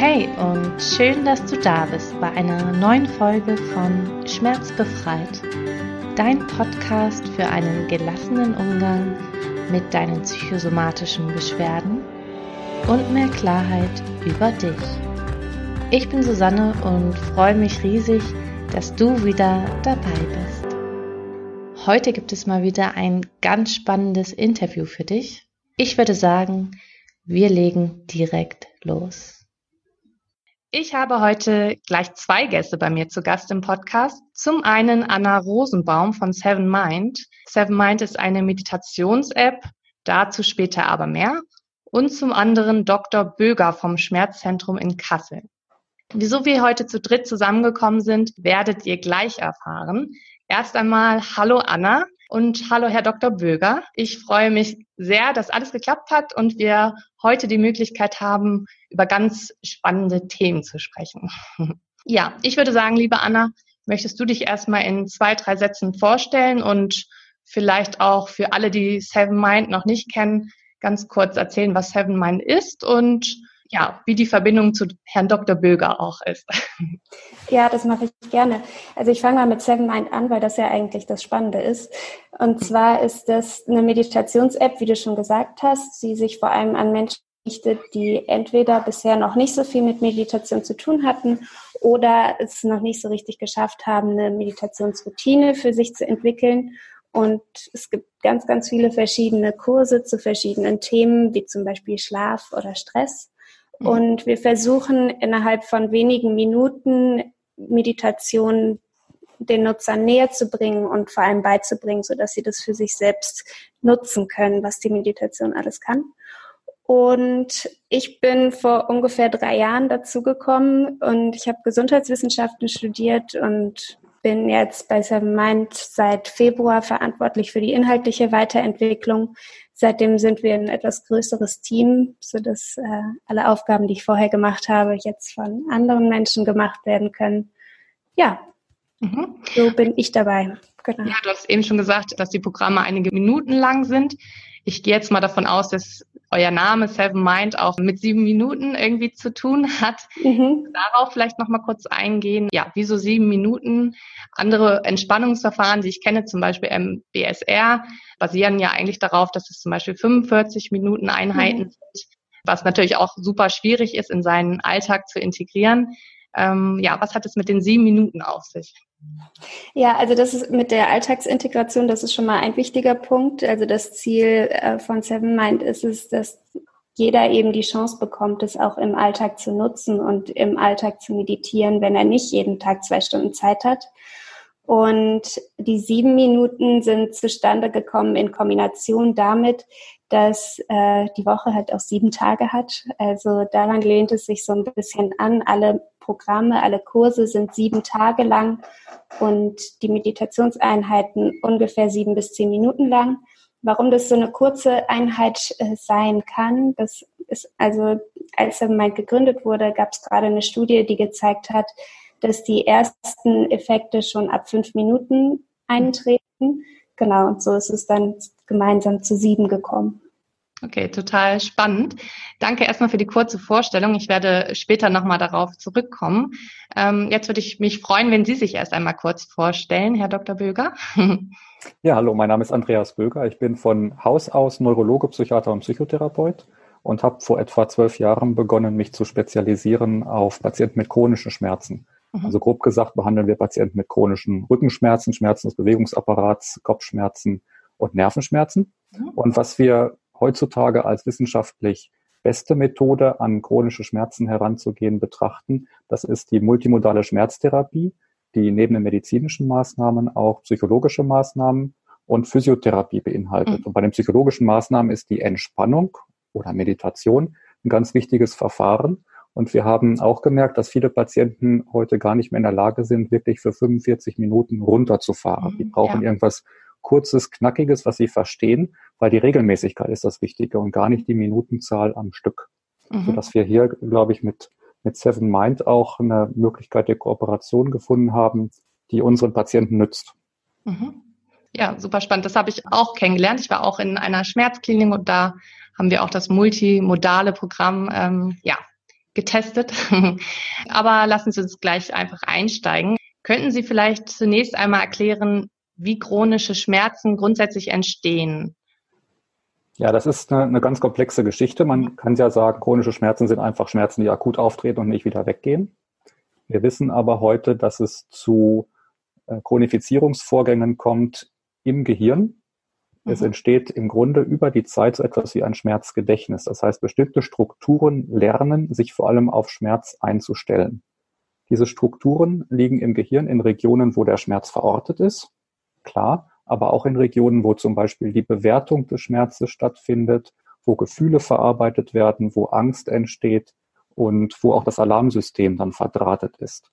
Hey und schön, dass du da bist bei einer neuen Folge von Schmerzbefreit, dein Podcast für einen gelassenen Umgang mit deinen psychosomatischen Beschwerden und mehr Klarheit über dich. Ich bin Susanne und freue mich riesig, dass du wieder dabei bist. Heute gibt es mal wieder ein ganz spannendes Interview für dich. Ich würde sagen, wir legen direkt los. Ich habe heute gleich zwei Gäste bei mir zu Gast im Podcast. Zum einen Anna Rosenbaum von Seven Mind. Seven Mind ist eine Meditations-App, dazu später aber mehr. Und zum anderen Dr. Böger vom Schmerzzentrum in Kassel. Wieso wir heute zu dritt zusammengekommen sind, werdet ihr gleich erfahren. Erst einmal Hallo Anna und hallo Herr Dr. Böger. Ich freue mich sehr, dass alles geklappt hat und wir heute die Möglichkeit haben, über ganz spannende Themen zu sprechen. ja, ich würde sagen, liebe Anna, möchtest du dich erstmal in zwei, drei Sätzen vorstellen und vielleicht auch für alle, die Seven Mind noch nicht kennen, ganz kurz erzählen, was Seven Mind ist und ja, wie die Verbindung zu Herrn Dr. Böger auch ist. Ja, das mache ich gerne. Also ich fange mal mit Seven Mind an, weil das ja eigentlich das Spannende ist. Und zwar ist das eine Meditations-App, wie du schon gesagt hast, die sich vor allem an Menschen richtet, die entweder bisher noch nicht so viel mit Meditation zu tun hatten oder es noch nicht so richtig geschafft haben, eine Meditationsroutine für sich zu entwickeln. Und es gibt ganz, ganz viele verschiedene Kurse zu verschiedenen Themen, wie zum Beispiel Schlaf oder Stress. Mhm. Und wir versuchen innerhalb von wenigen Minuten Meditation den Nutzern näher zu bringen und vor allem beizubringen, sodass sie das für sich selbst nutzen können, was die Meditation alles kann. Und ich bin vor ungefähr drei Jahren dazu gekommen und ich habe Gesundheitswissenschaften studiert und bin jetzt bei Seven Mind seit Februar verantwortlich für die inhaltliche Weiterentwicklung Seitdem sind wir ein etwas größeres Team, sodass äh, alle Aufgaben, die ich vorher gemacht habe, jetzt von anderen Menschen gemacht werden können. Ja, mhm. so bin ich dabei. Genau. Ja, du hast eben schon gesagt, dass die Programme einige Minuten lang sind. Ich gehe jetzt mal davon aus, dass euer Name Seven Mind auch mit sieben Minuten irgendwie zu tun hat. Mhm. Darauf vielleicht noch mal kurz eingehen. Ja, wieso sieben Minuten? Andere Entspannungsverfahren, die ich kenne, zum Beispiel MBSR, basieren ja eigentlich darauf, dass es zum Beispiel 45 Minuten Einheiten mhm. sind, was natürlich auch super schwierig ist, in seinen Alltag zu integrieren. Ähm, ja, was hat es mit den sieben Minuten auf sich? Ja, also das ist mit der Alltagsintegration, das ist schon mal ein wichtiger Punkt. Also das Ziel äh, von Seven Mind ist es, dass jeder eben die Chance bekommt, es auch im Alltag zu nutzen und im Alltag zu meditieren, wenn er nicht jeden Tag zwei Stunden Zeit hat. Und die sieben Minuten sind zustande gekommen in Kombination damit, dass äh, die Woche halt auch sieben Tage hat. Also daran lehnt es sich so ein bisschen an. Alle Programme, alle Kurse sind sieben Tage lang und die Meditationseinheiten ungefähr sieben bis zehn Minuten lang. Warum das so eine kurze Einheit äh, sein kann, das ist also, als er mal gegründet wurde, gab es gerade eine Studie, die gezeigt hat, dass die ersten Effekte schon ab fünf Minuten eintreten. Genau, und so ist es dann gemeinsam zu sieben gekommen. Okay, total spannend. Danke erstmal für die kurze Vorstellung. Ich werde später nochmal darauf zurückkommen. Ähm, jetzt würde ich mich freuen, wenn Sie sich erst einmal kurz vorstellen, Herr Dr. Böger. Ja, hallo, mein Name ist Andreas Böger. Ich bin von Haus aus Neurologe, Psychiater und Psychotherapeut und habe vor etwa zwölf Jahren begonnen, mich zu spezialisieren auf Patienten mit chronischen Schmerzen. Mhm. Also grob gesagt behandeln wir Patienten mit chronischen Rückenschmerzen, Schmerzen des Bewegungsapparats, Kopfschmerzen und Nervenschmerzen. Mhm. Und was wir heutzutage als wissenschaftlich beste Methode, an chronische Schmerzen heranzugehen, betrachten. Das ist die multimodale Schmerztherapie, die neben den medizinischen Maßnahmen auch psychologische Maßnahmen und Physiotherapie beinhaltet. Mhm. Und bei den psychologischen Maßnahmen ist die Entspannung oder Meditation ein ganz wichtiges Verfahren. Und wir haben auch gemerkt, dass viele Patienten heute gar nicht mehr in der Lage sind, wirklich für 45 Minuten runterzufahren. Mhm, die brauchen ja. irgendwas kurzes, knackiges, was sie verstehen, weil die Regelmäßigkeit ist das Wichtige und gar nicht die Minutenzahl am Stück. Mhm. Sodass wir hier, glaube ich, mit, mit Seven Mind auch eine Möglichkeit der Kooperation gefunden haben, die unseren Patienten nützt. Mhm. Ja, super spannend. Das habe ich auch kennengelernt. Ich war auch in einer Schmerzklinik und da haben wir auch das multimodale Programm ähm, ja, getestet. Aber lassen Sie uns gleich einfach einsteigen. Könnten Sie vielleicht zunächst einmal erklären, wie chronische Schmerzen grundsätzlich entstehen? Ja, das ist eine, eine ganz komplexe Geschichte. Man kann ja sagen, chronische Schmerzen sind einfach Schmerzen, die akut auftreten und nicht wieder weggehen. Wir wissen aber heute, dass es zu äh, Chronifizierungsvorgängen kommt im Gehirn. Es mhm. entsteht im Grunde über die Zeit so etwas wie ein Schmerzgedächtnis. Das heißt, bestimmte Strukturen lernen, sich vor allem auf Schmerz einzustellen. Diese Strukturen liegen im Gehirn in Regionen, wo der Schmerz verortet ist, klar, aber auch in Regionen, wo zum Beispiel die Bewertung des Schmerzes stattfindet, wo Gefühle verarbeitet werden, wo Angst entsteht und wo auch das Alarmsystem dann verdrahtet ist.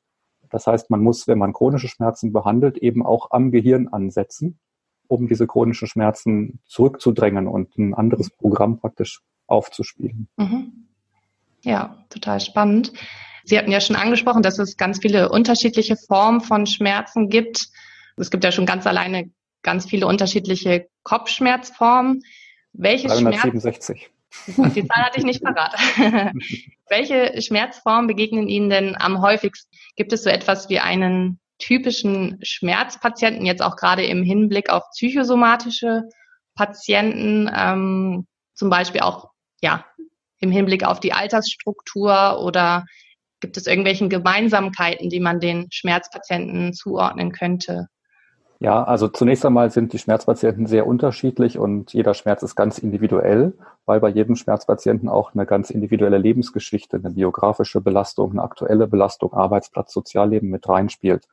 Das heißt, man muss, wenn man chronische Schmerzen behandelt, eben auch am Gehirn ansetzen, um diese chronischen Schmerzen zurückzudrängen und ein anderes Programm praktisch aufzuspielen. Mhm. Ja, total spannend. Sie hatten ja schon angesprochen, dass es ganz viele unterschiedliche Formen von Schmerzen gibt. Es gibt ja schon ganz alleine ganz viele unterschiedliche Kopfschmerzformen. Welche 367. Schmerz die Zahl hatte ich nicht parat. Welche Schmerzformen begegnen Ihnen denn am häufigsten? Gibt es so etwas wie einen typischen Schmerzpatienten, jetzt auch gerade im Hinblick auf psychosomatische Patienten, ähm, zum Beispiel auch ja im Hinblick auf die Altersstruktur oder gibt es irgendwelchen Gemeinsamkeiten, die man den Schmerzpatienten zuordnen könnte? Ja, also zunächst einmal sind die Schmerzpatienten sehr unterschiedlich und jeder Schmerz ist ganz individuell, weil bei jedem Schmerzpatienten auch eine ganz individuelle Lebensgeschichte, eine biografische Belastung, eine aktuelle Belastung, Arbeitsplatz, Sozialleben mit reinspielt.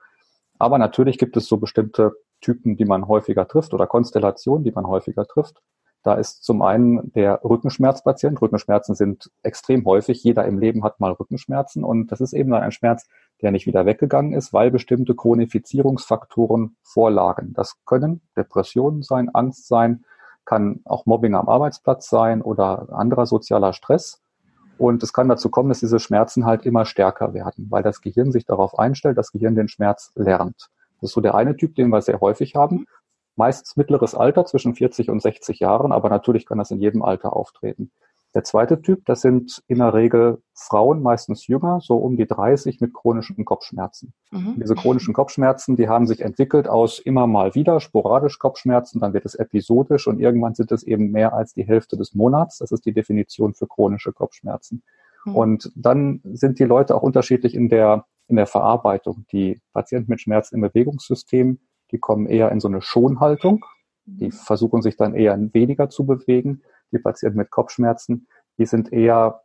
Aber natürlich gibt es so bestimmte Typen, die man häufiger trifft oder Konstellationen, die man häufiger trifft. Da ist zum einen der Rückenschmerzpatient. Rückenschmerzen sind extrem häufig. Jeder im Leben hat mal Rückenschmerzen und das ist eben dann ein Schmerz, der nicht wieder weggegangen ist, weil bestimmte Chronifizierungsfaktoren vorlagen. Das können Depressionen sein, Angst sein, kann auch Mobbing am Arbeitsplatz sein oder anderer sozialer Stress. Und es kann dazu kommen, dass diese Schmerzen halt immer stärker werden, weil das Gehirn sich darauf einstellt, das Gehirn den Schmerz lernt. Das ist so der eine Typ, den wir sehr häufig haben meistens mittleres Alter zwischen 40 und 60 Jahren, aber natürlich kann das in jedem Alter auftreten. Der zweite Typ, das sind in der Regel Frauen, meistens jünger, so um die 30 mit chronischen Kopfschmerzen. Mhm. Diese chronischen Kopfschmerzen, die haben sich entwickelt aus immer mal wieder sporadisch Kopfschmerzen, dann wird es episodisch und irgendwann sind es eben mehr als die Hälfte des Monats. Das ist die Definition für chronische Kopfschmerzen. Mhm. Und dann sind die Leute auch unterschiedlich in der, in der Verarbeitung. Die Patienten mit Schmerzen im Bewegungssystem, die kommen eher in so eine Schonhaltung. Die mhm. versuchen sich dann eher weniger zu bewegen. Die Patienten mit Kopfschmerzen, die sind eher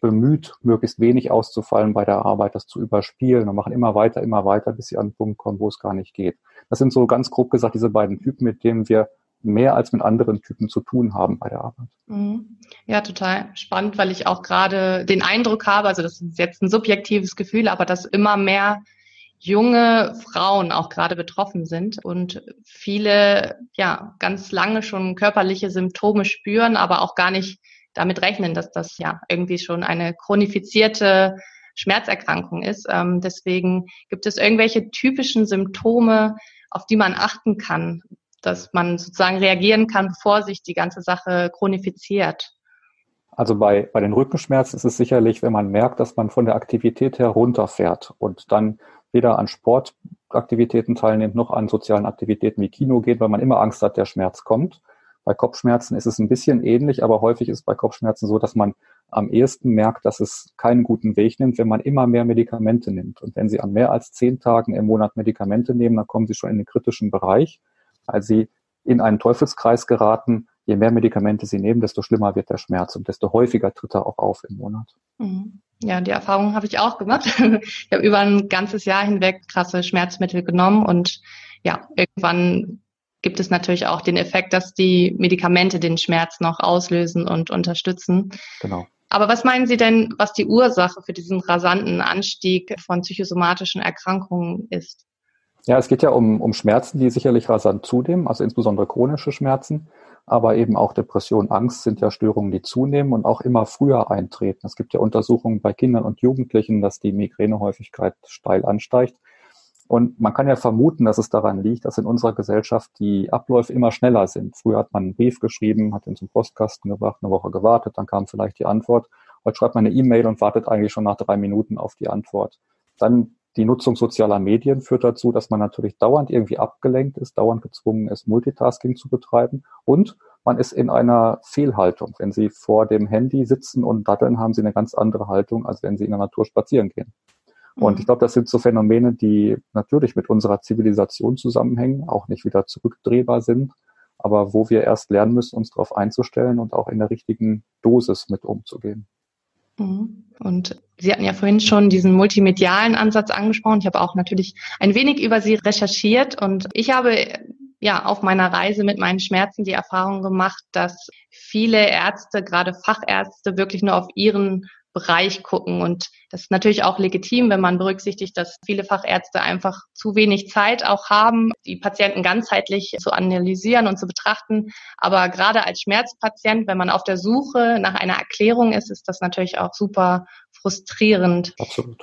bemüht, möglichst wenig auszufallen bei der Arbeit, das zu überspielen und machen immer weiter, immer weiter, bis sie an den Punkt kommen, wo es gar nicht geht. Das sind so ganz grob gesagt diese beiden Typen, mit denen wir mehr als mit anderen Typen zu tun haben bei der Arbeit. Mhm. Ja, total spannend, weil ich auch gerade den Eindruck habe, also das ist jetzt ein subjektives Gefühl, aber dass immer mehr junge Frauen auch gerade betroffen sind und viele ja ganz lange schon körperliche Symptome spüren, aber auch gar nicht damit rechnen, dass das ja irgendwie schon eine chronifizierte Schmerzerkrankung ist. Ähm, deswegen gibt es irgendwelche typischen Symptome, auf die man achten kann, dass man sozusagen reagieren kann, bevor sich die ganze Sache chronifiziert. Also bei, bei den Rückenschmerzen ist es sicherlich, wenn man merkt, dass man von der Aktivität her runterfährt und dann weder an Sportaktivitäten teilnimmt, noch an sozialen Aktivitäten wie Kino geht, weil man immer Angst hat, der Schmerz kommt. Bei Kopfschmerzen ist es ein bisschen ähnlich, aber häufig ist bei Kopfschmerzen so, dass man am ehesten merkt, dass es keinen guten Weg nimmt, wenn man immer mehr Medikamente nimmt. Und wenn Sie an mehr als zehn Tagen im Monat Medikamente nehmen, dann kommen Sie schon in den kritischen Bereich, weil Sie in einen Teufelskreis geraten. Je mehr Medikamente Sie nehmen, desto schlimmer wird der Schmerz und desto häufiger tritt er auch auf im Monat. Mhm. Ja, die Erfahrung habe ich auch gemacht. Ich habe über ein ganzes Jahr hinweg krasse Schmerzmittel genommen und ja, irgendwann gibt es natürlich auch den Effekt, dass die Medikamente den Schmerz noch auslösen und unterstützen. Genau. Aber was meinen Sie denn, was die Ursache für diesen rasanten Anstieg von psychosomatischen Erkrankungen ist? Ja, es geht ja um, um Schmerzen, die sicherlich rasant zunehmen, also insbesondere chronische Schmerzen aber eben auch Depression, Angst sind ja Störungen, die zunehmen und auch immer früher eintreten. Es gibt ja Untersuchungen bei Kindern und Jugendlichen, dass die Migränehäufigkeit steil ansteigt. Und man kann ja vermuten, dass es daran liegt, dass in unserer Gesellschaft die Abläufe immer schneller sind. Früher hat man einen Brief geschrieben, hat ihn zum Postkasten gebracht, eine Woche gewartet, dann kam vielleicht die Antwort. Heute schreibt man eine E-Mail und wartet eigentlich schon nach drei Minuten auf die Antwort. Dann die Nutzung sozialer Medien führt dazu, dass man natürlich dauernd irgendwie abgelenkt ist, dauernd gezwungen ist, Multitasking zu betreiben und man ist in einer Fehlhaltung. Wenn Sie vor dem Handy sitzen und daddeln, haben Sie eine ganz andere Haltung, als wenn Sie in der Natur spazieren gehen. Und mhm. ich glaube, das sind so Phänomene, die natürlich mit unserer Zivilisation zusammenhängen, auch nicht wieder zurückdrehbar sind, aber wo wir erst lernen müssen, uns darauf einzustellen und auch in der richtigen Dosis mit umzugehen. Mhm. Und Sie hatten ja vorhin schon diesen multimedialen Ansatz angesprochen. Ich habe auch natürlich ein wenig über Sie recherchiert und ich habe ja auf meiner Reise mit meinen Schmerzen die Erfahrung gemacht, dass viele Ärzte, gerade Fachärzte, wirklich nur auf ihren Bereich gucken. Und das ist natürlich auch legitim, wenn man berücksichtigt, dass viele Fachärzte einfach zu wenig Zeit auch haben, die Patienten ganzheitlich zu analysieren und zu betrachten. Aber gerade als Schmerzpatient, wenn man auf der Suche nach einer Erklärung ist, ist das natürlich auch super frustrierend. Absolut.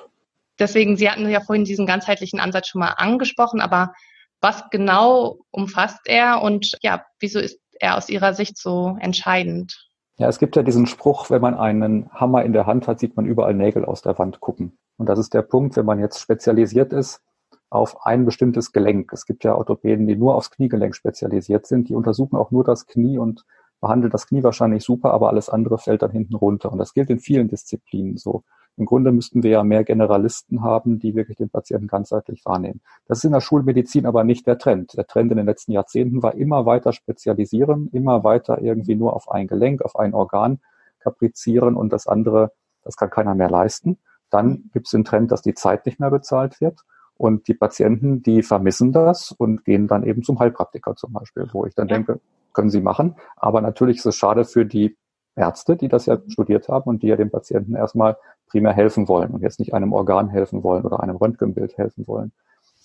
Deswegen, Sie hatten ja vorhin diesen ganzheitlichen Ansatz schon mal angesprochen, aber was genau umfasst er und ja, wieso ist er aus Ihrer Sicht so entscheidend? Ja, es gibt ja diesen Spruch, wenn man einen Hammer in der Hand hat, sieht man überall Nägel aus der Wand gucken. Und das ist der Punkt, wenn man jetzt spezialisiert ist auf ein bestimmtes Gelenk. Es gibt ja Orthopäden, die nur aufs Kniegelenk spezialisiert sind. Die untersuchen auch nur das Knie und behandeln das Knie wahrscheinlich super, aber alles andere fällt dann hinten runter. Und das gilt in vielen Disziplinen so. Im Grunde müssten wir ja mehr Generalisten haben, die wirklich den Patienten ganzheitlich wahrnehmen. Das ist in der Schulmedizin aber nicht der Trend. Der Trend in den letzten Jahrzehnten war immer weiter spezialisieren, immer weiter irgendwie nur auf ein Gelenk, auf ein Organ kaprizieren und das andere, das kann keiner mehr leisten. Dann gibt es den Trend, dass die Zeit nicht mehr bezahlt wird. Und die Patienten, die vermissen das und gehen dann eben zum Heilpraktiker zum Beispiel, wo ich dann ja. denke, können sie machen. Aber natürlich ist es schade für die Ärzte, die das ja studiert haben und die ja dem Patienten erstmal primär helfen wollen und jetzt nicht einem Organ helfen wollen oder einem Röntgenbild helfen wollen.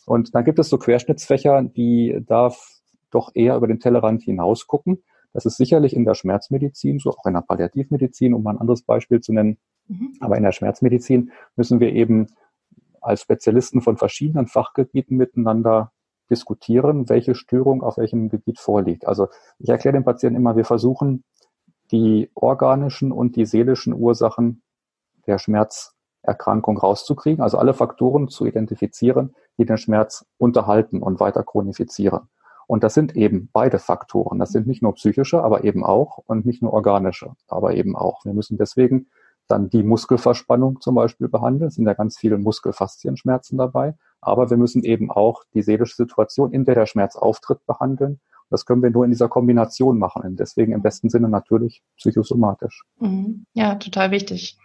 Und dann gibt es so Querschnittsfächer, die da doch eher über den Tellerrand hinaus gucken. Das ist sicherlich in der Schmerzmedizin, so auch in der Palliativmedizin, um mal ein anderes Beispiel zu nennen. Mhm. Aber in der Schmerzmedizin müssen wir eben als Spezialisten von verschiedenen Fachgebieten miteinander diskutieren, welche Störung auf welchem Gebiet vorliegt. Also ich erkläre den Patienten immer, wir versuchen die organischen und die seelischen Ursachen der Schmerzerkrankung rauszukriegen, also alle Faktoren zu identifizieren, die den Schmerz unterhalten und weiter chronifizieren. Und das sind eben beide Faktoren. Das sind nicht nur psychische, aber eben auch und nicht nur organische, aber eben auch. Wir müssen deswegen dann die Muskelverspannung zum Beispiel behandeln. Es sind ja ganz viele Muskelfaszienschmerzen dabei. Aber wir müssen eben auch die seelische Situation, in der der Schmerz auftritt, behandeln. Das können wir nur in dieser Kombination machen. Und deswegen im besten Sinne natürlich psychosomatisch. Mhm. Ja, total wichtig.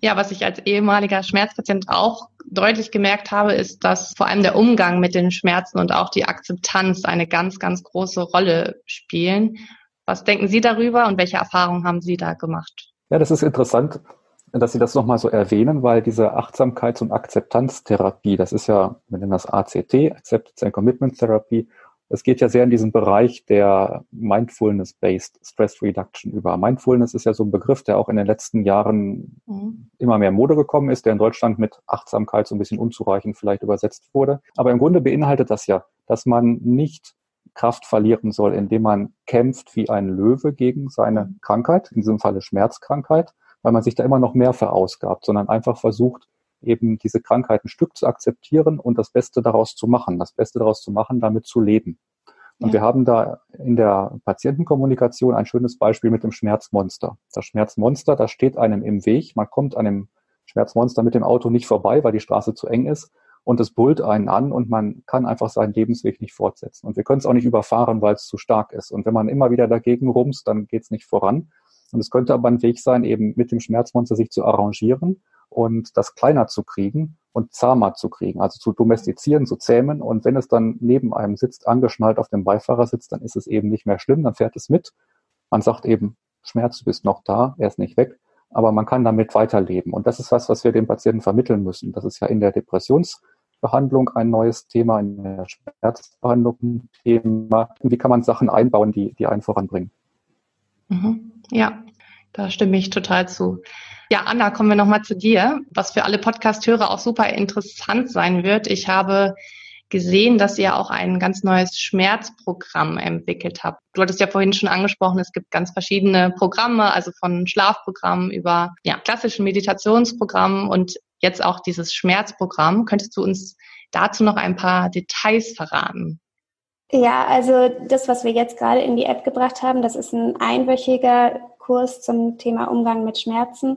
Ja, was ich als ehemaliger Schmerzpatient auch deutlich gemerkt habe, ist, dass vor allem der Umgang mit den Schmerzen und auch die Akzeptanz eine ganz, ganz große Rolle spielen. Was denken Sie darüber und welche Erfahrungen haben Sie da gemacht? Ja, das ist interessant, dass Sie das nochmal so erwähnen, weil diese Achtsamkeits- und Akzeptanztherapie, das ist ja, wir nennen das ACT, Acceptance and Commitment Therapy, es geht ja sehr in diesen Bereich der Mindfulness-Based Stress Reduction über. Mindfulness ist ja so ein Begriff, der auch in den letzten Jahren mhm. immer mehr Mode gekommen ist, der in Deutschland mit Achtsamkeit so ein bisschen unzureichend vielleicht übersetzt wurde. Aber im Grunde beinhaltet das ja, dass man nicht Kraft verlieren soll, indem man kämpft wie ein Löwe gegen seine mhm. Krankheit, in diesem Falle Schmerzkrankheit, weil man sich da immer noch mehr verausgabt, sondern einfach versucht, eben diese Krankheit ein Stück zu akzeptieren und das Beste daraus zu machen, das Beste daraus zu machen, damit zu leben. Und ja. wir haben da in der Patientenkommunikation ein schönes Beispiel mit dem Schmerzmonster. Das Schmerzmonster, das steht einem im Weg. Man kommt einem Schmerzmonster mit dem Auto nicht vorbei, weil die Straße zu eng ist. Und es bullt einen an und man kann einfach seinen Lebensweg nicht fortsetzen. Und wir können es auch nicht überfahren, weil es zu stark ist. Und wenn man immer wieder dagegen rumst, dann geht es nicht voran. Und es könnte aber ein Weg sein, eben mit dem Schmerzmonster sich zu arrangieren und das kleiner zu kriegen und zahmer zu kriegen, also zu domestizieren, zu zähmen. Und wenn es dann neben einem sitzt, angeschnallt auf dem Beifahrersitz, dann ist es eben nicht mehr schlimm, dann fährt es mit. Man sagt eben, Schmerz, du bist noch da, er ist nicht weg, aber man kann damit weiterleben. Und das ist was, was wir den Patienten vermitteln müssen. Das ist ja in der Depressionsbehandlung ein neues Thema, in der Schmerzbehandlung ein Thema. Wie kann man Sachen einbauen, die, die einen voranbringen? Mhm. Ja, da stimme ich total zu. Ja, Anna, kommen wir nochmal zu dir, was für alle Podcast-Hörer auch super interessant sein wird. Ich habe gesehen, dass ihr auch ein ganz neues Schmerzprogramm entwickelt habt. Du hattest ja vorhin schon angesprochen, es gibt ganz verschiedene Programme, also von Schlafprogrammen über ja, klassischen Meditationsprogrammen und jetzt auch dieses Schmerzprogramm. Könntest du uns dazu noch ein paar Details verraten? Ja, also das, was wir jetzt gerade in die App gebracht haben, das ist ein einwöchiger Kurs zum Thema Umgang mit Schmerzen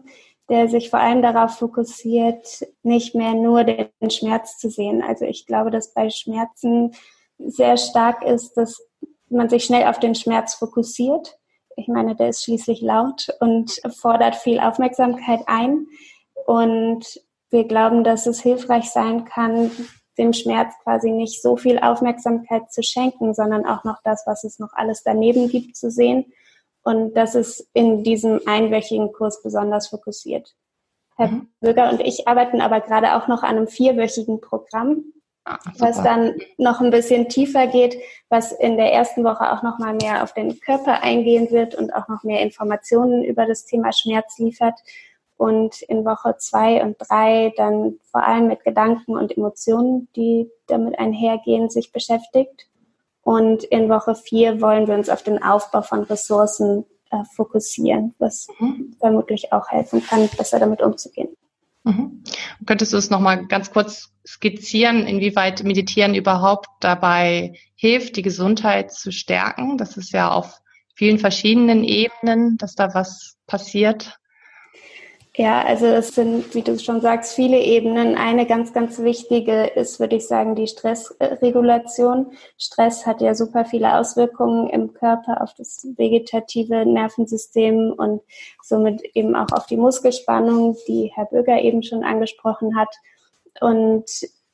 der sich vor allem darauf fokussiert, nicht mehr nur den Schmerz zu sehen. Also ich glaube, dass bei Schmerzen sehr stark ist, dass man sich schnell auf den Schmerz fokussiert. Ich meine, der ist schließlich laut und fordert viel Aufmerksamkeit ein. Und wir glauben, dass es hilfreich sein kann, dem Schmerz quasi nicht so viel Aufmerksamkeit zu schenken, sondern auch noch das, was es noch alles daneben gibt, zu sehen und das ist in diesem einwöchigen Kurs besonders fokussiert. Herr mhm. Bürger und ich arbeiten aber gerade auch noch an einem vierwöchigen Programm, ah, was dann noch ein bisschen tiefer geht, was in der ersten Woche auch noch mal mehr auf den Körper eingehen wird und auch noch mehr Informationen über das Thema Schmerz liefert und in Woche zwei und drei dann vor allem mit Gedanken und Emotionen, die damit einhergehen, sich beschäftigt. Und in Woche vier wollen wir uns auf den Aufbau von Ressourcen äh, fokussieren, was mhm. vermutlich auch helfen kann, besser damit umzugehen. Mhm. Könntest du es nochmal ganz kurz skizzieren, inwieweit Meditieren überhaupt dabei hilft, die Gesundheit zu stärken? Das ist ja auf vielen verschiedenen Ebenen, dass da was passiert. Ja, also es sind, wie du schon sagst, viele Ebenen. Eine ganz, ganz wichtige ist, würde ich sagen, die Stressregulation. Stress hat ja super viele Auswirkungen im Körper auf das vegetative Nervensystem und somit eben auch auf die Muskelspannung, die Herr Böger eben schon angesprochen hat. Und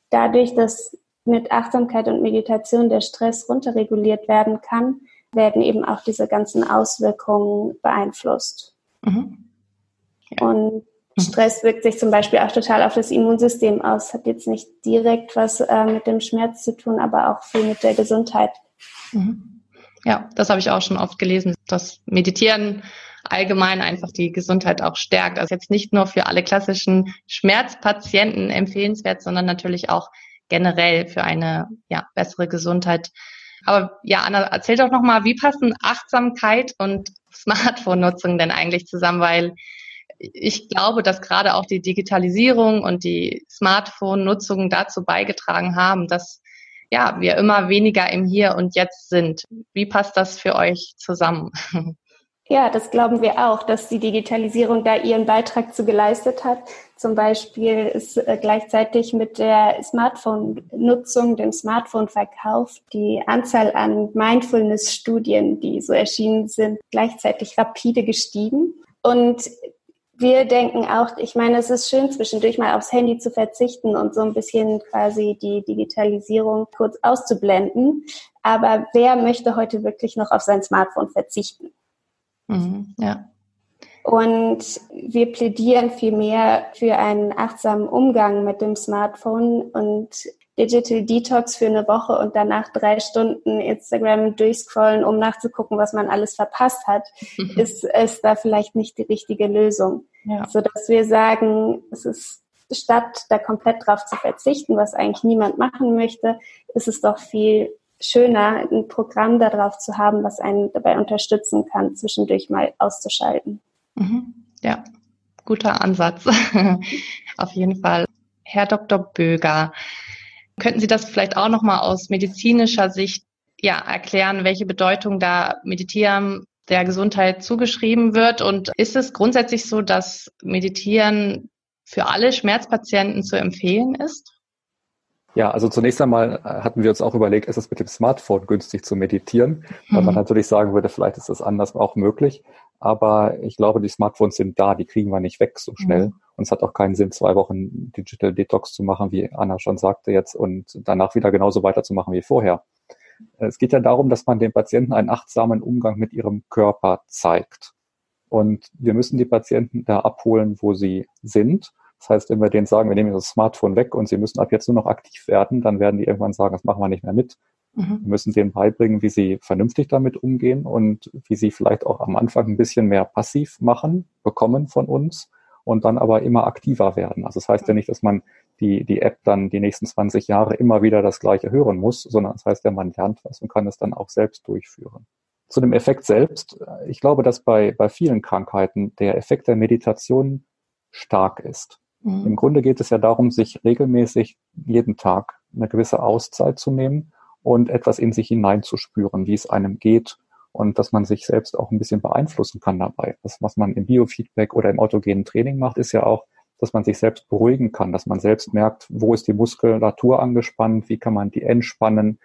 dadurch, dass mit Achtsamkeit und Meditation der Stress runterreguliert werden kann, werden eben auch diese ganzen Auswirkungen beeinflusst. Mhm. Und mhm. Stress wirkt sich zum Beispiel auch total auf das Immunsystem aus. Hat jetzt nicht direkt was äh, mit dem Schmerz zu tun, aber auch viel mit der Gesundheit. Mhm. Ja, das habe ich auch schon oft gelesen, dass Meditieren allgemein einfach die Gesundheit auch stärkt. Also jetzt nicht nur für alle klassischen Schmerzpatienten empfehlenswert, sondern natürlich auch generell für eine ja, bessere Gesundheit. Aber ja, Anna, erzähl doch nochmal, wie passen Achtsamkeit und Smartphone-Nutzung denn eigentlich zusammen? Weil ich glaube, dass gerade auch die Digitalisierung und die Smartphone-Nutzung dazu beigetragen haben, dass ja, wir immer weniger im Hier und Jetzt sind. Wie passt das für euch zusammen? Ja, das glauben wir auch, dass die Digitalisierung da ihren Beitrag zu geleistet hat. Zum Beispiel ist äh, gleichzeitig mit der Smartphone-Nutzung, dem Smartphone-Verkauf, die Anzahl an Mindfulness-Studien, die so erschienen sind, gleichzeitig rapide gestiegen. Und wir denken auch, ich meine, es ist schön, zwischendurch mal aufs Handy zu verzichten und so ein bisschen quasi die Digitalisierung kurz auszublenden. Aber wer möchte heute wirklich noch auf sein Smartphone verzichten? Mhm, ja. Und wir plädieren vielmehr für einen achtsamen Umgang mit dem Smartphone und Digital Detox für eine Woche und danach drei Stunden Instagram durchscrollen, um nachzugucken, was man alles verpasst hat, mhm. ist, ist da vielleicht nicht die richtige Lösung. Ja. So dass wir sagen, es ist statt da komplett drauf zu verzichten, was eigentlich niemand machen möchte, ist es doch viel schöner, ein Programm darauf zu haben, was einen dabei unterstützen kann, zwischendurch mal auszuschalten. Mhm. Ja, guter Ansatz. Auf jeden Fall. Herr Dr. Böger, Könnten Sie das vielleicht auch nochmal aus medizinischer Sicht ja, erklären, welche Bedeutung da Meditieren der Gesundheit zugeschrieben wird? Und ist es grundsätzlich so, dass Meditieren für alle Schmerzpatienten zu empfehlen ist? Ja, also zunächst einmal äh, hatten wir uns auch überlegt, ist es mit dem Smartphone günstig zu meditieren? Weil mhm. man natürlich sagen würde, vielleicht ist das anders auch möglich. Aber ich glaube, die Smartphones sind da, die kriegen wir nicht weg so schnell. Mhm. Und es hat auch keinen Sinn, zwei Wochen Digital Detox zu machen, wie Anna schon sagte jetzt, und danach wieder genauso weiterzumachen wie vorher. Es geht ja darum, dass man den Patienten einen achtsamen Umgang mit ihrem Körper zeigt. Und wir müssen die Patienten da abholen, wo sie sind. Das heißt, wenn wir denen sagen, wir nehmen das Smartphone weg und sie müssen ab jetzt nur noch aktiv werden, dann werden die irgendwann sagen, das machen wir nicht mehr mit. Mhm. Wir müssen denen beibringen, wie sie vernünftig damit umgehen und wie sie vielleicht auch am Anfang ein bisschen mehr passiv machen, bekommen von uns und dann aber immer aktiver werden. Also das heißt ja nicht, dass man die, die App dann die nächsten 20 Jahre immer wieder das Gleiche hören muss, sondern das heißt ja, man lernt was und kann es dann auch selbst durchführen. Zu dem Effekt selbst. Ich glaube, dass bei, bei vielen Krankheiten der Effekt der Meditation stark ist. Mhm. Im Grunde geht es ja darum, sich regelmäßig jeden Tag eine gewisse Auszeit zu nehmen und etwas in sich hineinzuspüren, wie es einem geht und dass man sich selbst auch ein bisschen beeinflussen kann dabei. Das, was man im Biofeedback oder im autogenen Training macht, ist ja auch, dass man sich selbst beruhigen kann, dass man selbst merkt, wo ist die Muskulatur angespannt, wie kann man die entspannen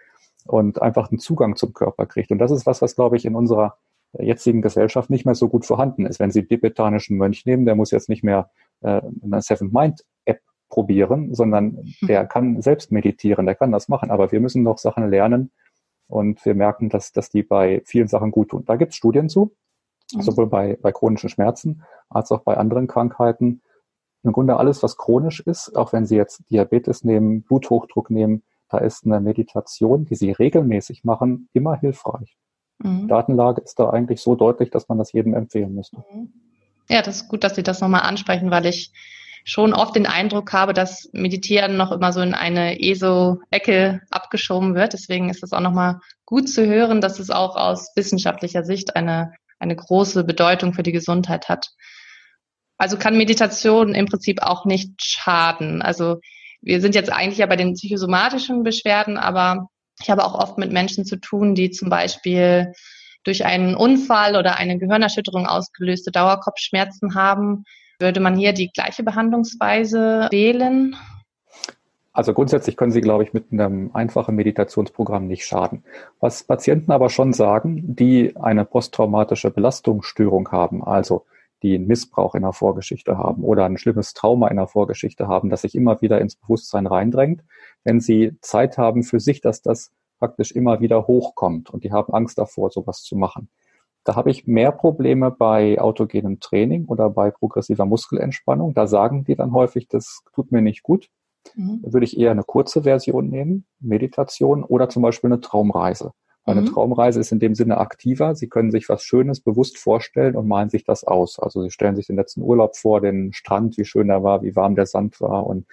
und einfach einen Zugang zum Körper kriegt. Und das ist was, was, glaube ich, in unserer jetzigen Gesellschaft nicht mehr so gut vorhanden ist. Wenn Sie tibetanischen Mönch nehmen, der muss jetzt nicht mehr äh, eine Seven Mind App probieren, sondern hm. der kann selbst meditieren, der kann das machen. Aber wir müssen noch Sachen lernen und wir merken, dass, dass die bei vielen Sachen gut tun. Da gibt es Studien zu, mhm. sowohl bei, bei chronischen Schmerzen als auch bei anderen Krankheiten. Im Grunde alles, was chronisch ist, auch wenn Sie jetzt Diabetes nehmen, Bluthochdruck nehmen, da ist eine Meditation, die Sie regelmäßig machen, immer hilfreich. Mhm. Datenlage ist da eigentlich so deutlich, dass man das jedem empfehlen müsste. Mhm. Ja, das ist gut, dass Sie das nochmal ansprechen, weil ich schon oft den Eindruck habe, dass Meditieren noch immer so in eine ESO-Ecke abgeschoben wird. Deswegen ist es auch nochmal gut zu hören, dass es auch aus wissenschaftlicher Sicht eine, eine große Bedeutung für die Gesundheit hat. Also kann Meditation im Prinzip auch nicht schaden. Also wir sind jetzt eigentlich ja bei den psychosomatischen Beschwerden, aber ich habe auch oft mit Menschen zu tun, die zum Beispiel durch einen Unfall oder eine Gehirnerschütterung ausgelöste Dauerkopfschmerzen haben. Würde man hier die gleiche Behandlungsweise wählen? Also grundsätzlich können Sie, glaube ich, mit einem einfachen Meditationsprogramm nicht schaden. Was Patienten aber schon sagen, die eine posttraumatische Belastungsstörung haben, also die einen Missbrauch in der Vorgeschichte haben oder ein schlimmes Trauma in der Vorgeschichte haben, das sich immer wieder ins Bewusstsein reindrängt, wenn sie Zeit haben für sich, dass das praktisch immer wieder hochkommt und die haben Angst davor, sowas zu machen. Da habe ich mehr Probleme bei autogenem Training oder bei progressiver Muskelentspannung. Da sagen die dann häufig, das tut mir nicht gut. Mhm. Da würde ich eher eine kurze Version nehmen, Meditation oder zum Beispiel eine Traumreise. Eine mhm. Traumreise ist in dem Sinne aktiver. Sie können sich was Schönes bewusst vorstellen und malen sich das aus. Also Sie stellen sich den letzten Urlaub vor, den Strand, wie schön er war, wie warm der Sand war und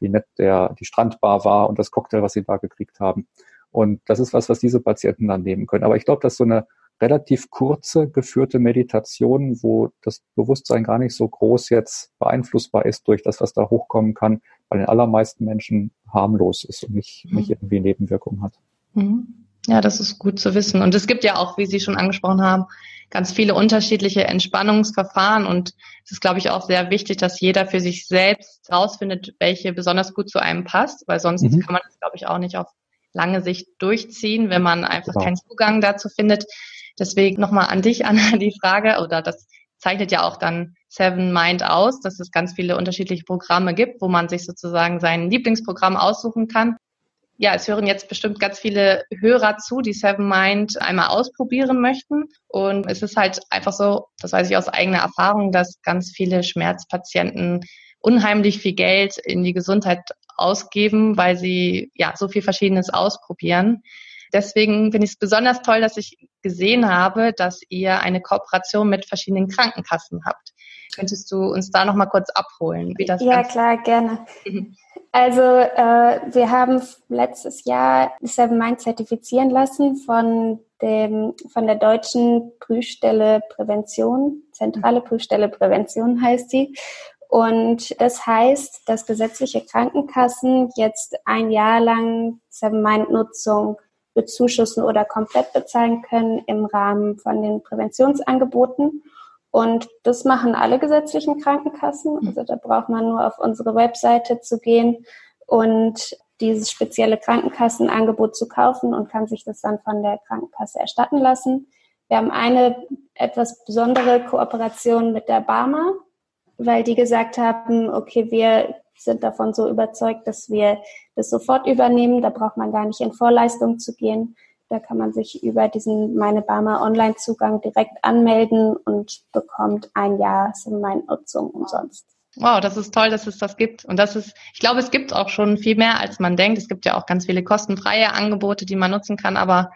wie nett der, die Strandbar war und das Cocktail, was Sie da gekriegt haben. Und das ist was, was diese Patienten dann nehmen können. Aber ich glaube, dass so eine relativ kurze geführte Meditation, wo das Bewusstsein gar nicht so groß jetzt beeinflussbar ist durch das, was da hochkommen kann, bei den allermeisten Menschen harmlos ist und nicht, mhm. nicht irgendwie Nebenwirkungen hat. Mhm. Ja, das ist gut zu wissen. Und es gibt ja auch, wie Sie schon angesprochen haben, ganz viele unterschiedliche Entspannungsverfahren. Und es ist, glaube ich, auch sehr wichtig, dass jeder für sich selbst herausfindet, welche besonders gut zu einem passt, weil sonst mhm. kann man das, glaube ich, auch nicht auf lange Sicht durchziehen, wenn man einfach genau. keinen Zugang dazu findet. Deswegen nochmal an dich, Anna, die Frage, oder das zeichnet ja auch dann Seven Mind aus, dass es ganz viele unterschiedliche Programme gibt, wo man sich sozusagen sein Lieblingsprogramm aussuchen kann ja, es hören jetzt bestimmt ganz viele Hörer zu, die Seven Mind einmal ausprobieren möchten. Und es ist halt einfach so, das weiß ich aus eigener Erfahrung, dass ganz viele Schmerzpatienten unheimlich viel Geld in die Gesundheit ausgeben, weil sie ja so viel Verschiedenes ausprobieren. Deswegen finde ich es besonders toll, dass ich gesehen habe, dass ihr eine Kooperation mit verschiedenen Krankenkassen habt. Könntest du uns da noch mal kurz abholen? Wie das ja, klar, gerne. Mhm. Also äh, wir haben letztes Jahr Seven Mind zertifizieren lassen von dem von der deutschen Prüfstelle Prävention, zentrale Prüfstelle Prävention heißt sie. Und das heißt, dass gesetzliche Krankenkassen jetzt ein Jahr lang Seven Mind Nutzung bezuschussen oder komplett bezahlen können im Rahmen von den Präventionsangeboten. Und das machen alle gesetzlichen Krankenkassen. Also da braucht man nur auf unsere Webseite zu gehen und dieses spezielle Krankenkassenangebot zu kaufen und kann sich das dann von der Krankenkasse erstatten lassen. Wir haben eine etwas besondere Kooperation mit der Barmer, weil die gesagt haben, okay, wir sind davon so überzeugt, dass wir das sofort übernehmen. Da braucht man gar nicht in Vorleistung zu gehen. Da kann man sich über diesen Meine Barmer Online-Zugang direkt anmelden und bekommt ein Jahr Nutzung umsonst. Wow, das ist toll, dass es das gibt. Und das ist, ich glaube, es gibt auch schon viel mehr, als man denkt. Es gibt ja auch ganz viele kostenfreie Angebote, die man nutzen kann, aber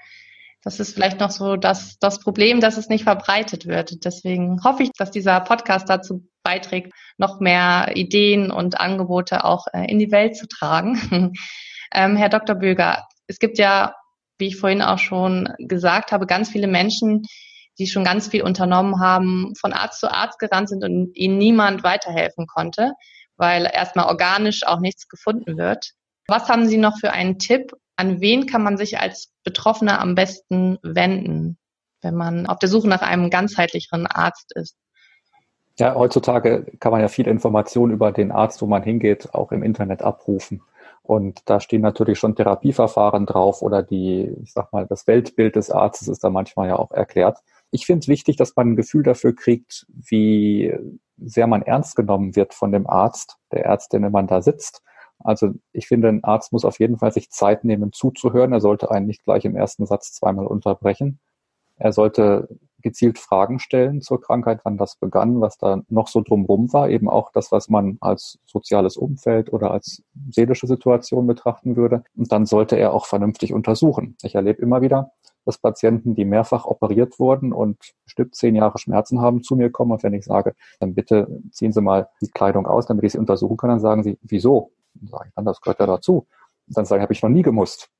Das ist vielleicht noch so das, das Problem, dass es nicht verbreitet wird. Deswegen hoffe ich, dass dieser Podcast dazu beiträgt, noch mehr Ideen und Angebote auch äh, in die Welt zu tragen. ähm, Herr Dr. Böger, es gibt ja, wie ich vorhin auch schon gesagt habe, ganz viele Menschen, die schon ganz viel unternommen haben, von Arzt zu Arzt gerannt sind und ihnen niemand weiterhelfen konnte, weil erstmal organisch auch nichts gefunden wird. Was haben Sie noch für einen Tipp, an wen kann man sich als Betroffener am besten wenden, wenn man auf der Suche nach einem ganzheitlicheren Arzt ist? Ja, heutzutage kann man ja viel Informationen über den Arzt, wo man hingeht, auch im Internet abrufen. Und da stehen natürlich schon Therapieverfahren drauf oder die, ich sag mal, das Weltbild des Arztes ist da manchmal ja auch erklärt. Ich finde es wichtig, dass man ein Gefühl dafür kriegt, wie sehr man ernst genommen wird von dem Arzt, der Ärztin, wenn man da sitzt. Also ich finde, ein Arzt muss auf jeden Fall sich Zeit nehmen, zuzuhören. Er sollte einen nicht gleich im ersten Satz zweimal unterbrechen. Er sollte gezielt Fragen stellen zur Krankheit, wann das begann, was da noch so drumrum war, eben auch das, was man als soziales Umfeld oder als seelische Situation betrachten würde. Und dann sollte er auch vernünftig untersuchen. Ich erlebe immer wieder, dass Patienten, die mehrfach operiert wurden und bestimmt zehn Jahre Schmerzen haben, zu mir kommen. Und wenn ich sage, dann bitte ziehen Sie mal die Kleidung aus, damit ich sie untersuchen kann, dann sagen sie, wieso? Dann sage ich dann, das gehört ja dazu. Und dann sage ich, habe ich noch nie gemusst.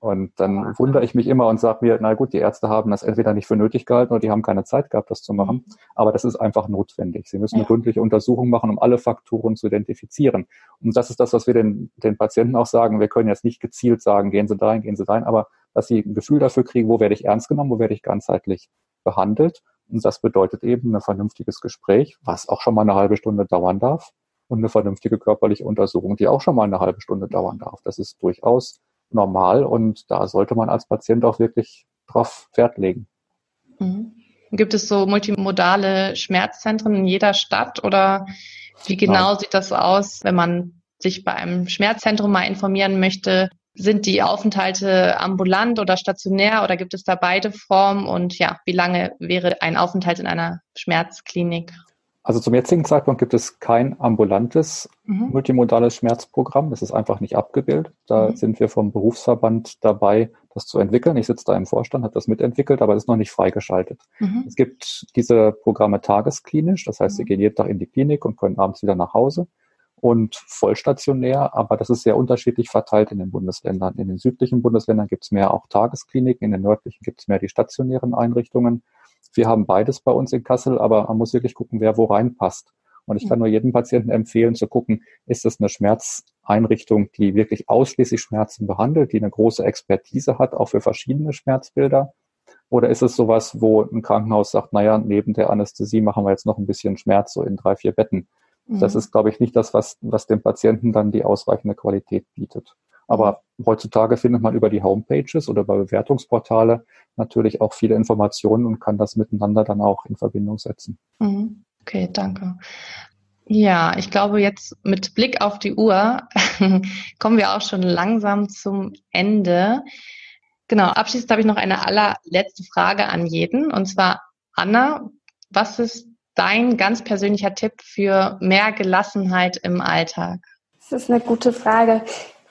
Und dann wundere ich mich immer und sage mir, na gut, die Ärzte haben das entweder nicht für nötig gehalten oder die haben keine Zeit gehabt, das zu machen. Mhm. Aber das ist einfach notwendig. Sie müssen eine gründliche Untersuchung machen, um alle Faktoren zu identifizieren. Und das ist das, was wir den, den Patienten auch sagen. Wir können jetzt nicht gezielt sagen, gehen Sie da rein, gehen Sie da rein, aber dass sie ein Gefühl dafür kriegen, wo werde ich ernst genommen, wo werde ich ganzheitlich behandelt. Und das bedeutet eben ein vernünftiges Gespräch, was auch schon mal eine halbe Stunde dauern darf und eine vernünftige körperliche Untersuchung, die auch schon mal eine halbe Stunde dauern darf. Das ist durchaus normal und da sollte man als Patient auch wirklich drauf Wert legen. Mhm. Gibt es so multimodale Schmerzzentren in jeder Stadt oder wie genau Nein. sieht das aus, wenn man sich bei einem Schmerzzentrum mal informieren möchte? Sind die Aufenthalte ambulant oder stationär oder gibt es da beide Formen? Und ja, wie lange wäre ein Aufenthalt in einer Schmerzklinik? Also zum jetzigen Zeitpunkt gibt es kein ambulantes mhm. multimodales Schmerzprogramm. Das ist einfach nicht abgebildet. Da mhm. sind wir vom Berufsverband dabei, das zu entwickeln. Ich sitze da im Vorstand, habe das mitentwickelt, aber es ist noch nicht freigeschaltet. Mhm. Es gibt diese Programme tagesklinisch, das heißt, Sie mhm. gehen jeden Tag in die Klinik und können abends wieder nach Hause und vollstationär, aber das ist sehr unterschiedlich verteilt in den Bundesländern. In den südlichen Bundesländern gibt es mehr auch Tageskliniken, in den nördlichen gibt es mehr die stationären Einrichtungen. Wir haben beides bei uns in Kassel, aber man muss wirklich gucken, wer wo reinpasst. Und ich kann nur jedem Patienten empfehlen zu gucken, ist das eine Schmerzeinrichtung, die wirklich ausschließlich Schmerzen behandelt, die eine große Expertise hat, auch für verschiedene Schmerzbilder? Oder ist es sowas, wo ein Krankenhaus sagt, naja, neben der Anästhesie machen wir jetzt noch ein bisschen Schmerz, so in drei, vier Betten. Das ist, glaube ich, nicht das, was, was dem Patienten dann die ausreichende Qualität bietet. Aber heutzutage findet man über die Homepages oder über Bewertungsportale natürlich auch viele Informationen und kann das miteinander dann auch in Verbindung setzen. Mhm. Okay, danke. Ja, ich glaube, jetzt mit Blick auf die Uhr kommen wir auch schon langsam zum Ende. Genau, abschließend habe ich noch eine allerletzte Frage an jeden. Und zwar, Anna, was ist dein ganz persönlicher Tipp für mehr Gelassenheit im Alltag? Das ist eine gute Frage.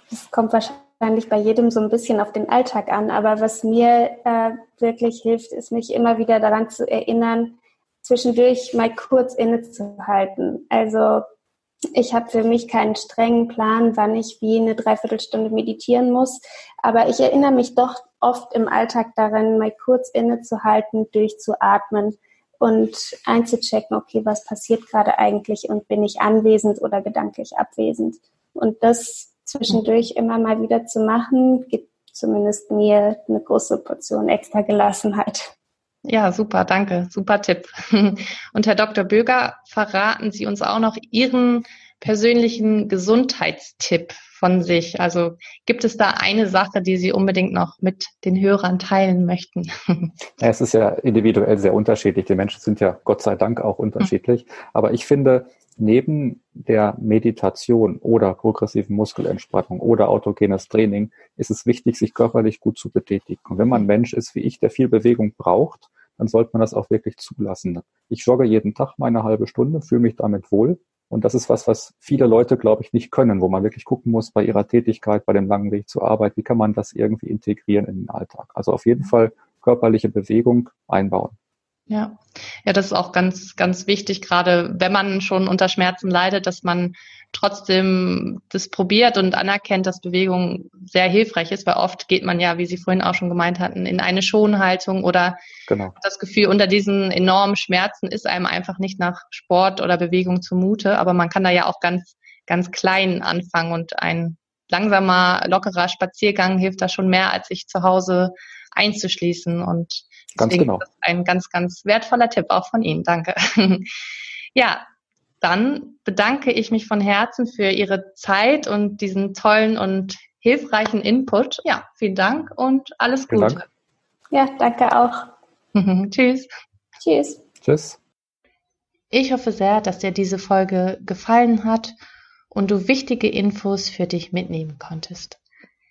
Das kommt wahrscheinlich bei jedem so ein bisschen auf den Alltag an. Aber was mir äh, wirklich hilft, ist mich immer wieder daran zu erinnern, zwischendurch mal kurz innezuhalten. Also ich habe für mich keinen strengen Plan, wann ich wie eine Dreiviertelstunde meditieren muss. Aber ich erinnere mich doch oft im Alltag daran, mal kurz innezuhalten, durchzuatmen und einzuchecken, okay, was passiert gerade eigentlich und bin ich anwesend oder gedanklich abwesend. Und das zwischendurch immer mal wieder zu machen, gibt zumindest mir eine große Portion extra Gelassenheit. Ja, super, danke, super Tipp. Und Herr Dr. Böger, verraten Sie uns auch noch Ihren persönlichen Gesundheitstipp von sich? Also gibt es da eine Sache, die Sie unbedingt noch mit den Hörern teilen möchten? Ja, es ist ja individuell sehr unterschiedlich. Die Menschen sind ja Gott sei Dank auch unterschiedlich. Aber ich finde, neben der Meditation oder progressiven Muskelentspannung oder autogenes Training ist es wichtig, sich körperlich gut zu betätigen. Und wenn man Mensch ist wie ich, der viel Bewegung braucht, dann sollte man das auch wirklich zulassen. Ich jogge jeden Tag meine halbe Stunde, fühle mich damit wohl. Und das ist was, was viele Leute, glaube ich, nicht können, wo man wirklich gucken muss bei ihrer Tätigkeit, bei dem langen Weg zur Arbeit, wie kann man das irgendwie integrieren in den Alltag. Also auf jeden Fall körperliche Bewegung einbauen. Ja, ja, das ist auch ganz, ganz wichtig, gerade wenn man schon unter Schmerzen leidet, dass man trotzdem das probiert und anerkennt, dass Bewegung sehr hilfreich ist, weil oft geht man ja, wie Sie vorhin auch schon gemeint hatten, in eine Schonhaltung oder genau. das Gefühl, unter diesen enormen Schmerzen ist einem einfach nicht nach Sport oder Bewegung zumute, aber man kann da ja auch ganz, ganz klein anfangen und ein langsamer, lockerer Spaziergang hilft da schon mehr, als sich zu Hause einzuschließen und Ganz genau. Das ist ein ganz, ganz wertvoller Tipp auch von Ihnen. Danke. ja, dann bedanke ich mich von Herzen für Ihre Zeit und diesen tollen und hilfreichen Input. Ja, vielen Dank und alles Gute. Dank. Ja, danke auch. Tschüss. Tschüss. Tschüss. Ich hoffe sehr, dass dir diese Folge gefallen hat und du wichtige Infos für dich mitnehmen konntest.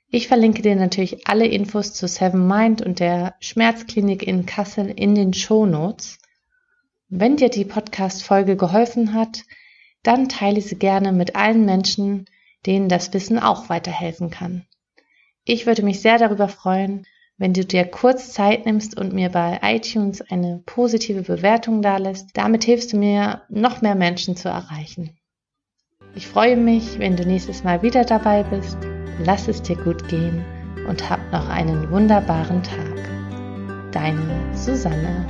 Ich verlinke dir natürlich alle Infos zu Seven Mind und der Schmerzklinik in Kassel in den Show Notes. Wenn dir die Podcast-Folge geholfen hat, dann teile sie gerne mit allen Menschen, denen das Wissen auch weiterhelfen kann. Ich würde mich sehr darüber freuen, wenn du dir kurz Zeit nimmst und mir bei iTunes eine positive Bewertung dalässt. Damit hilfst du mir, noch mehr Menschen zu erreichen. Ich freue mich, wenn du nächstes Mal wieder dabei bist lass es dir gut gehen und hab noch einen wunderbaren Tag. Deine Susanne.